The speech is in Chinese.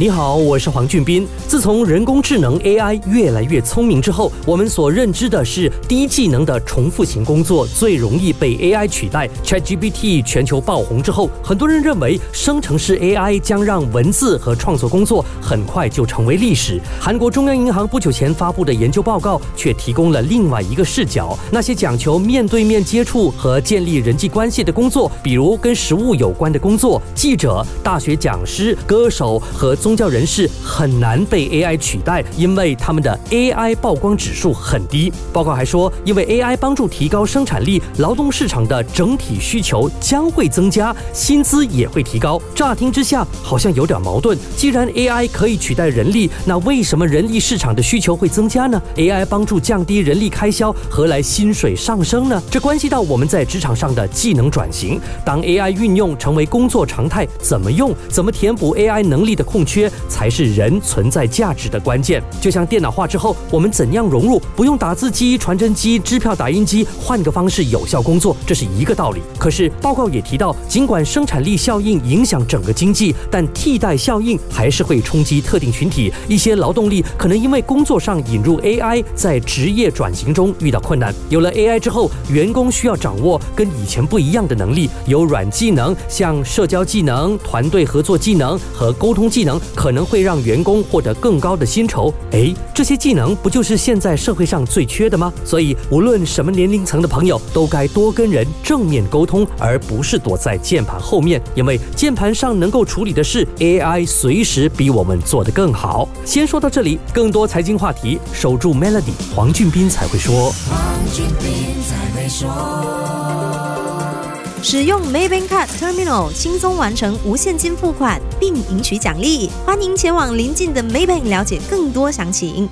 你好，我是黄俊斌。自从人工智能 AI 越来越聪明之后，我们所认知的是低技能的重复型工作最容易被 AI 取代。ChatGPT 全球爆红之后，很多人认为生成式 AI 将让文字和创作工作很快就成为历史。韩国中央银行不久前发布的研究报告却提供了另外一个视角：那些讲求面对面接触和建立人际关系的工作，比如跟食物有关的工作，记者、大学讲师、歌手和宗教人士很难被 AI 取代，因为他们的 AI 曝光指数很低。报告还说，因为 AI 帮助提高生产力，劳动市场的整体需求将会增加，薪资也会提高。乍听之下好像有点矛盾。既然 AI 可以取代人力，那为什么人力市场的需求会增加呢？AI 帮助降低人力开销，何来薪水上升呢？这关系到我们在职场上的技能转型。当 AI 运用成为工作常态，怎么用，怎么填补 AI 能力的空缺？才是人存在价值的关键。就像电脑化之后，我们怎样融入，不用打字机、传真机、支票打印机，换个方式有效工作，这是一个道理。可是报告也提到，尽管生产力效应影响整个经济，但替代效应还是会冲击特定群体。一些劳动力可能因为工作上引入 AI，在职业转型中遇到困难。有了 AI 之后，员工需要掌握跟以前不一样的能力，有软技能，像社交技能、团队合作技能和沟通技能。可能会让员工获得更高的薪酬，诶，这些技能不就是现在社会上最缺的吗？所以，无论什么年龄层的朋友，都该多跟人正面沟通，而不是躲在键盘后面，因为键盘上能够处理的事，AI 随时比我们做得更好。先说到这里，更多财经话题，守住 Melody，黄俊斌才会说。黄俊斌才会说。使用 Maybank Card Terminal 轻松完成无现金付款，并赢取奖励。欢迎前往临近的 Maybank 了解更多详情。